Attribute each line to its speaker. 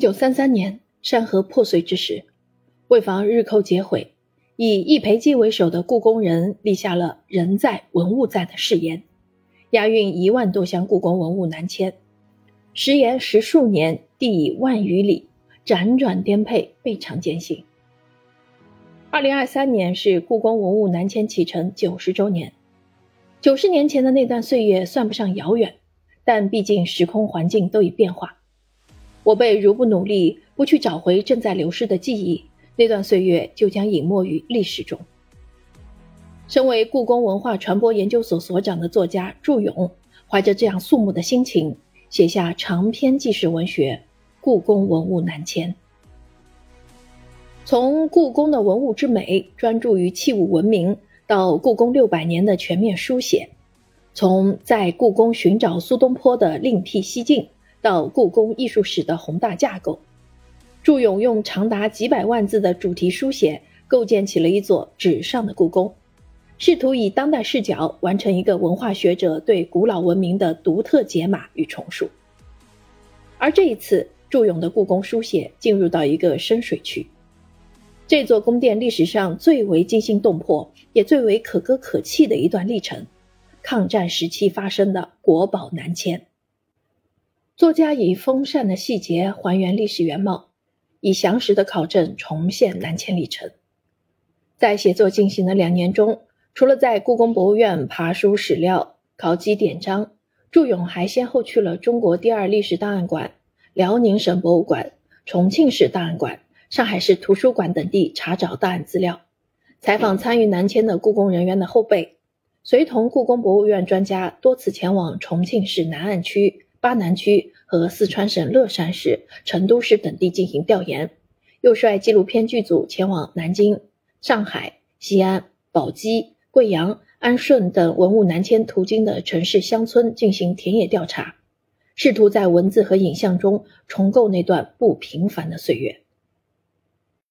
Speaker 1: 九三三年，山河破碎之时，为防日寇劫毁，以易培基为首的故宫人立下了“人在文物在”的誓言，押运一万多箱故宫文物南迁。时延十数年，地以万余里，辗转颠沛，倍尝艰辛。二零二三年是故宫文物南迁启程九十周年。九十年前的那段岁月算不上遥远，但毕竟时空环境都已变化。我辈如不努力，不去找回正在流失的记忆，那段岁月就将隐没于历史中。身为故宫文化传播研究所所长的作家祝勇，怀着这样肃穆的心情，写下长篇纪实文学《故宫文物南迁》。从故宫的文物之美专注于器物文明，到故宫六百年的全面书写；从在故宫寻找苏东坡的另辟蹊径，到故宫艺术史的宏大架构，祝勇用长达几百万字的主题书写，构建起了一座纸上的故宫，试图以当代视角完成一个文化学者对古老文明的独特解码与重塑。而这一次，祝勇的故宫书写进入到一个深水区。这座宫殿历史上最为惊心动魄，也最为可歌可泣的一段历程——抗战时期发生的国宝南迁。作家以风扇的细节还原历史原貌，以详实的考证重现南迁历程。在写作进行的两年中，除了在故宫博物院爬书史料、考集典章，祝勇还先后去了中国第二历史档案馆、辽宁省博物馆、重庆市档案馆。上海市图书馆等地查找档案资料，采访参与南迁的故宫人员的后辈，随同故宫博物院专家多次前往重庆市南岸区、巴南区和四川省乐山市、成都市等地进行调研，又率纪录片剧组前往南京、上海、西安、宝鸡、贵阳、安顺等文物南迁途经的城市乡村进行田野调查，试图在文字和影像中重构那段不平凡的岁月。